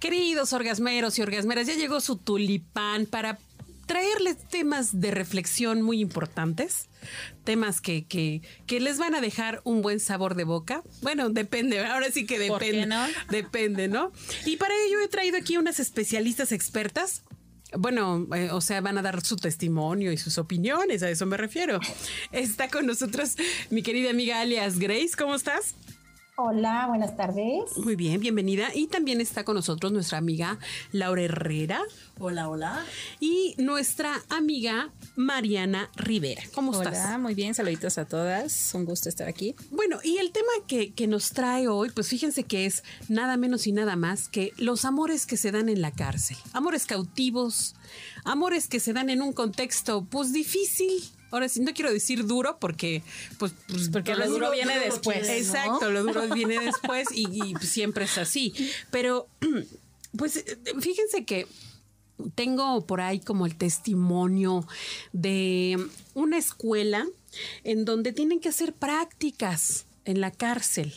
Queridos orgasmeros y orgasmeras, ya llegó su tulipán para traerles temas de reflexión muy importantes, temas que, que, que, les van a dejar un buen sabor de boca. Bueno, depende, ahora sí que depende. no? Depende, ¿no? Y para ello he traído aquí unas especialistas expertas. Bueno, eh, o sea, van a dar su testimonio y sus opiniones, a eso me refiero. Está con nosotros mi querida amiga alias Grace, ¿cómo estás? Hola, buenas tardes. Muy bien, bienvenida. Y también está con nosotros nuestra amiga Laura Herrera. Hola, hola. Y nuestra amiga Mariana Rivera. ¿Cómo Hola, estás? muy bien, saluditos a todas. Un gusto estar aquí. Bueno, y el tema que, que, nos trae hoy, pues fíjense que es nada menos y nada más que los amores que se dan en la cárcel. Amores cautivos, amores que se dan en un contexto, pues difícil. Ahora sí, no quiero decir duro porque, pues, pues porque lo duro, viene duro después. Exacto, lo duro viene después y, y siempre es así. Pero, pues, fíjense que tengo por ahí como el testimonio de una escuela en donde tienen que hacer prácticas en la cárcel.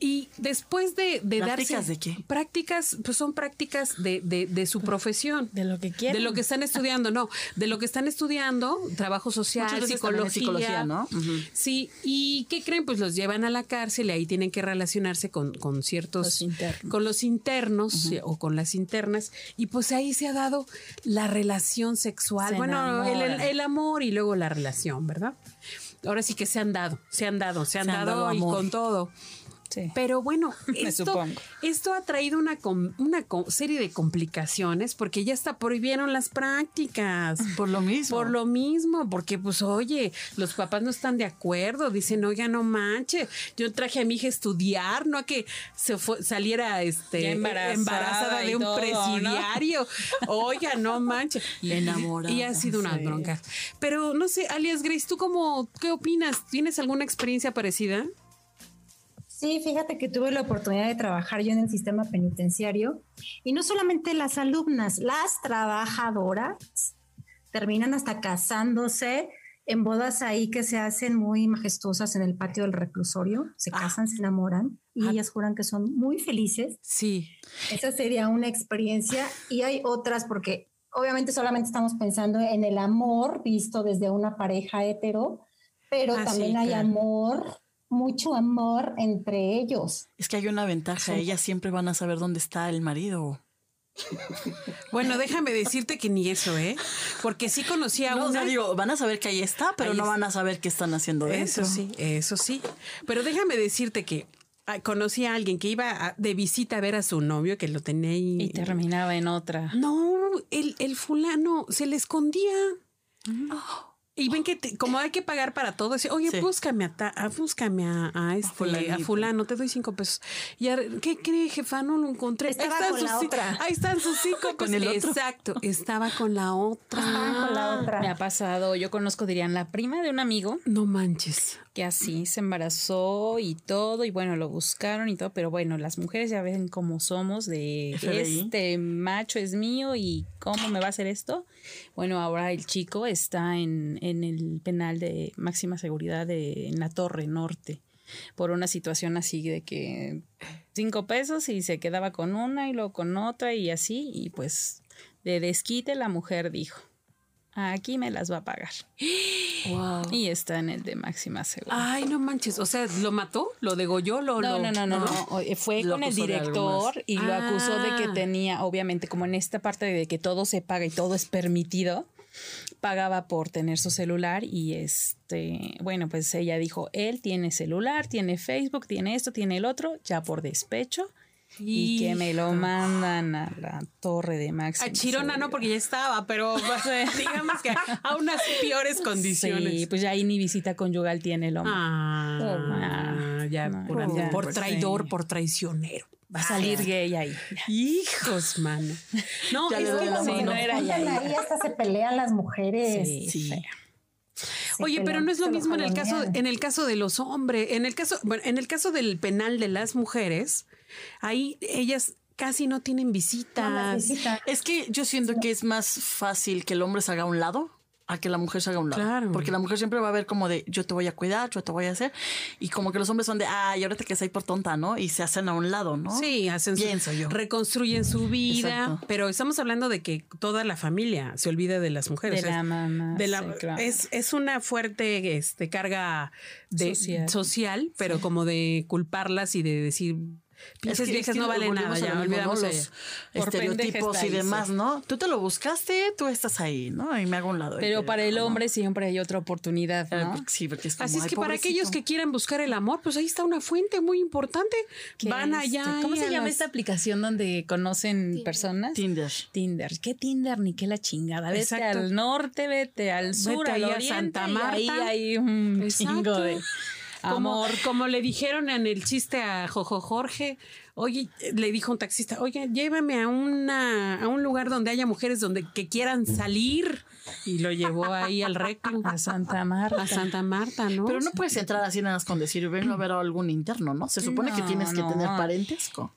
Y después de, de ¿Prácticas darse. de qué? Prácticas, pues son prácticas de, de, de su profesión. De lo que quieren. De lo que están estudiando, no. De lo que están estudiando, trabajo social, psicología. psicología ¿no? Uh -huh. Sí. ¿Y qué creen? Pues los llevan a la cárcel y ahí tienen que relacionarse con, con ciertos. Los internos. Con los internos uh -huh. o con las internas. Y pues ahí se ha dado la relación sexual. Se bueno, el, el, el amor y luego la relación, ¿verdad? Ahora sí que se han dado, se han dado, se han, se dado, han dado y con todo. Sí. Pero bueno, esto, esto ha traído una, una serie de complicaciones porque ya hasta prohibieron las prácticas. Por lo mismo. Por lo mismo, porque pues oye, los papás no están de acuerdo, dicen, oiga, no manche, yo traje a mi hija a estudiar, no a que se fue, saliera este, embarazada, embarazada, de un todo, presidiario. ¿no? Oiga, no manche. Y, enamorada. Y ha sido una sí. bronca. Pero no sé, alias Grace, ¿tú cómo, qué opinas? ¿Tienes alguna experiencia parecida? Sí, fíjate que tuve la oportunidad de trabajar yo en el sistema penitenciario y no solamente las alumnas, las trabajadoras terminan hasta casándose en bodas ahí que se hacen muy majestuosas en el patio del reclusorio, se casan, ah. se enamoran y ah. ellas juran que son muy felices. Sí. Esa sería una experiencia y hay otras porque obviamente solamente estamos pensando en el amor visto desde una pareja hetero, pero ah, también sí, hay claro. amor mucho amor entre ellos. Es que hay una ventaja, sí. ellas siempre van a saber dónde está el marido. Bueno, déjame decirte que ni eso, ¿eh? Porque sí conocí a no, una. O sea, digo, van a saber que ahí está, pero ahí no van a saber qué están haciendo Eso dentro. sí, eso sí. Pero déjame decirte que conocí a alguien que iba de visita a ver a su novio, que lo tenía ahí. Y terminaba en otra. No, el, el fulano se le escondía. Mm. Oh. Y ven que te, como hay que pagar para todo, dice, oye, sí. búscame a, ta, a búscame a, a este, a, a, fulano, te doy cinco pesos. Y a, ¿qué cree, jefa? No lo encontré. Estaba ahí están con sus, la otra. Ahí están sus cinco pesos. con el otro. Exacto, estaba con la otra. Ah, con la otra. Me ha pasado, yo conozco, dirían, la prima de un amigo. No manches. Que así se embarazó y todo, y bueno, lo buscaron y todo, pero bueno, las mujeres ya ven cómo somos de FBI. este macho es mío y cómo me va a hacer esto. Bueno, ahora el chico está en, en el penal de máxima seguridad de, en la Torre Norte por una situación así de que cinco pesos y se quedaba con una y luego con otra y así y pues de desquite la mujer dijo aquí me las va a pagar. Wow. Y está en el de máxima seguridad. Ay, no manches. O sea, ¿lo mató? ¿Lo degolló? ¿Lo, no, lo, no, no, no, no, Fue Lo con el director y lo Ah. acusó de que tenía, obviamente, como en esta parte de que todo se paga y todo es permitido, pagaba por tener su celular y este, bueno, pues ella dijo, él tiene celular, tiene Facebook, tiene esto, tiene el otro, ya por despecho. Y que me lo mandan a la torre de máxima. A Chirona no, porque ya estaba, pero digamos que a unas peores condiciones. Sí, pues ya ahí ni visita conyugal tiene el hombre. Ah, ya, No, por, ya, por pues, traidor, sí. por traicionero. Va a salir gay ahí. Hijos, mano. No, Ya es que mano. no era ya. Ahí hasta se pelean las mujeres. Sí, Oye, pero no es lo mismo en el caso, en el caso de los hombres, en el caso, bueno, en el caso del penal de las mujeres, ahí ellas casi no tienen visitas. visitan. Es que yo siento que es más fácil que el hombre se haga a un lado a que la mujer se haga a un lado. Claro. Porque la mujer siempre va a ver como de yo te voy a cuidar, yo te voy a hacer. Y como que los hombres son de, ay, ahora te quedas ahí por tonta, ¿no? Y se hacen a un lado, ¿no? Sí, hacen su- Pienso yo. reconstruyen su vida, Exacto. pero estamos hablando de que toda la familia se olvida de las mujeres. De la mamá, de la- sí, claro. es, es una fuerte este, carga de, social, Social. pero como de culparlas y de decir, pinches Es que- viejas es que no valen nada, ya olvidamos los estereotipos y demás. ¿no? Tú te lo buscaste, tú estás ahí, ¿no? Y me hago un lado. Pero para el hombre siempre hay otra oportunidad, Eh, ¿no? Sí, porque es como, Así es "Ay, que para pobrecito". aquellos que quieran buscar el amor, pues ahí está una fuente muy importante. Van este, allá. ¿Cómo se llama las- esta aplicación donde conocen personas? Tinder. Tinder. ¿Qué Tinder ni qué la chingada? Vete Exacto. al norte, vete al sur, Vete al ahí a oriente, Santa y ahí Marta. hay un Exacto. chingo de amor. como le dijeron en el chiste a Jojo Jorge, oye, le dijo un taxista, oye, llévame a una a un lugar donde haya mujeres donde que quieran salir y lo llevó ahí al reclu A Santa Marta. a Santa Marta, ¿no? Pero no puedes entrar así nada más con decir, vengo a ver a algún interno, ¿no? Se supone que No, tienes que tener parentesco.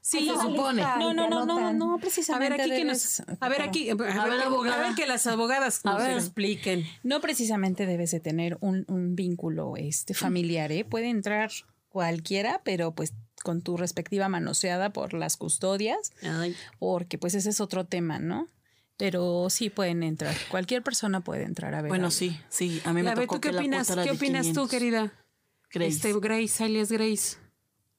Sí, se supone. No, no, no, no, no, a precisamente. ver aquí que nos, a ver aquí, a ver, A ver, que- abogada. a ver que las abogadas A nos ver. expliquen. No precisamente debes de tener un, un vínculo este, familiar, ¿eh? Puede entrar cualquiera, pero pues con tu respectiva manoseada por las custodias, Ay, porque pues ese es otro tema, ¿no? Pero sí pueden entrar. Cualquier persona puede entrar a ver. Bueno, algo. sí, sí. A mí me a ver, tocó ¿tú qué que la opinas? ¿Qué opinas tú, 500. querida? Grace. Este, Grace, alias Grace.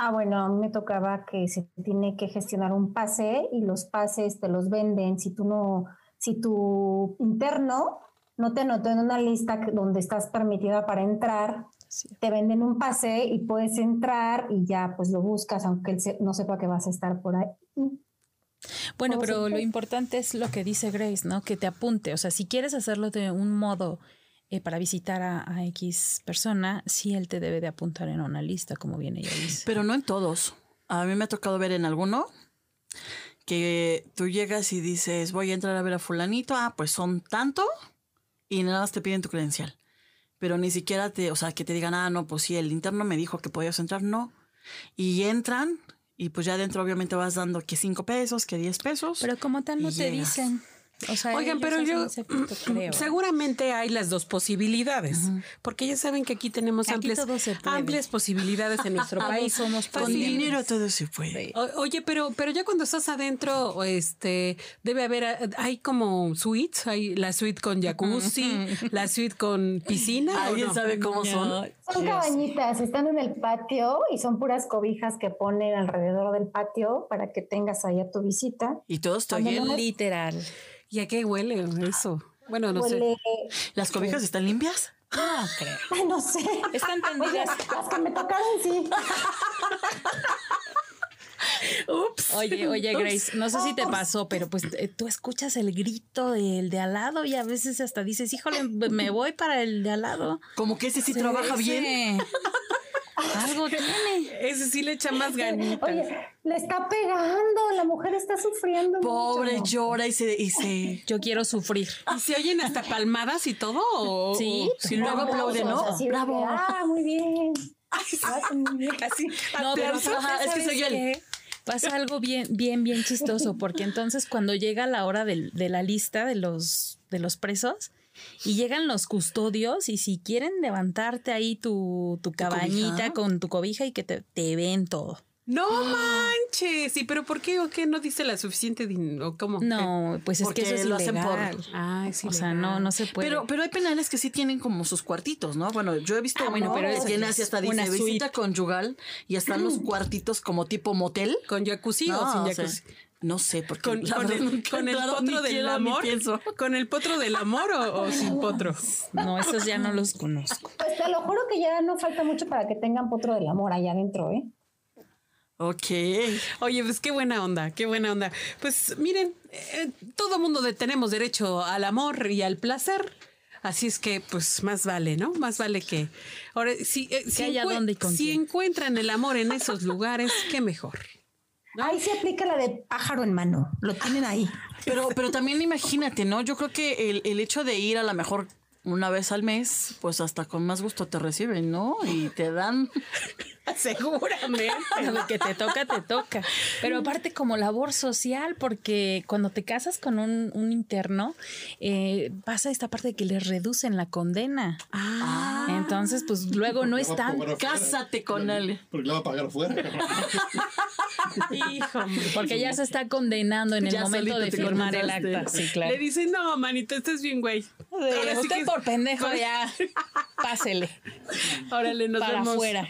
Ah, bueno, a mí me tocaba que se tiene que gestionar un pase y los pases te los venden. Si tú no, si tu interno no te anotó en una lista donde estás permitida para entrar, Sí. te venden un pase y puedes entrar y ya pues lo buscas, aunque él se- no sepa que vas a estar por ahí. Bueno, pero lo importante es lo que dice Grace, ¿no? Que te apunte. O sea, si quieres hacerlo de un modo eh, para visitar a, a X persona, sí él te debe de apuntar en una lista, como bien ella dice. Pero no en todos. A mí me ha tocado ver en alguno que tú llegas y dices, voy a entrar a ver a fulanito, ah, pues son tanto y nada más te piden tu credencial. Pero ni siquiera te, o sea, que te digan, ah, no, pues sí, el interno me dijo que podías entrar, no. Y entran y pues ya adentro obviamente vas dando que cinco pesos, que diez pesos. Pero como tal no te llegas. dicen. O sea, Oigan, pero yo filtro, creo. seguramente hay las dos posibilidades, porque ya saben que aquí tenemos Aquí amplias, posibilidades en nuestro país. somos Con dinero todo se puede. O- Oye, pero, pero ya cuando estás adentro, este, debe haber, eh, hay como suites, hay la suite con jacuzzi, la suite con piscina. ¿o ¿Alguien no? sabe cómo son? Son cabañitas, están en el patio y son puras cobijas que ponen alrededor del patio para que tengas ahí a tu visita. Y todos te Cuando oyen. no es- Literal. ¿Y a qué huele eso? Bueno, no sé. ¿Las cobijas están limpias? No creo. ay, no sé. Están Oye, tendidas. las que me tocaron, sí. Oye, oye, Grace, no sé si te pasó, pero pues eh, tú escuchas el grito del de al lado y a veces hasta dices, híjole, me voy para el de al lado. Como que ese sí trabaja bien. bien. Algo tiene. Ese sí le echa más ganitas. Oye, le está pegando, la mujer está sufriendo. Pobre mucho. llora y se, y se Yo quiero sufrir. ¿Y se oyen hasta palmadas y todo? o- Sí, o- y luego aplaude, ¿no? Así de que, Bravo. ah, muy bien. Así, No, pero. Ajá, es que ¿sabes soy él. qué? Pasa algo bien, bien, bien chistoso, porque entonces cuando llega la hora de la lista de los, de los presos y llegan los custodios y si quieren levantarte ahí tu, tu cabañita con tu cobija y que te, te ven todo. No manches. Sí, pero ¿por qué o qué no dice la suficiente dinero? ¿Cómo? No, pues es Porque que eso es lo hacen por- ilegal. Ay, sí. o sea, no, no se puede. Pero, pero hay penales que sí tienen como sus cuartitos, ¿no? Bueno, yo he visto Ah, bueno, pero que eso tiene es así hasta dice suite. visita conyugal y están los cuartitos como tipo motel. ¿Con jacuzzi No, o sin o sea, jacuzzi? no sé, porque Con, con verdad el, con potro del quiero, amor. ¿Con el potro del amor o, o sin potro? No, esos ya no los conozco. Pues te lo juro que ya no falta mucho para que tengan potro del amor allá adentro, ¿eh? Ok. Oye, pues qué buena onda, qué buena onda. Pues miren, eh, todo mundo de- tenemos derecho al amor y al placer. Así es que, pues, más vale, ¿no? Más vale que. Ahora, si, eh, si, haya encue- dónde y con si encuentran el amor en esos lugares, qué mejor. Ahí se aplica la de pájaro en mano. Lo tienen ahí. Pero, pero también imagínate, ¿no? Yo creo que el, el hecho de ir a lo mejor una vez al mes, pues hasta con más gusto te reciben, ¿no? Y te dan. Seguramente. Lo que te toca, te toca. Pero aparte como labor social, porque cuando te casas con un, un interno, eh, pasa esta parte de que les reducen la condena. Ah. Entonces, pues luego no es tan... Cásate con él. Porque le va a pagar afuera. Hijo, porque ya se está condenando en el Ya momento de firmar el acta. Sí, claro. Le dicen, no, manito, estás bien, güey. Ahora sí Usted que- por pendejo ya, pásele Órale, nos para vemos. afuera.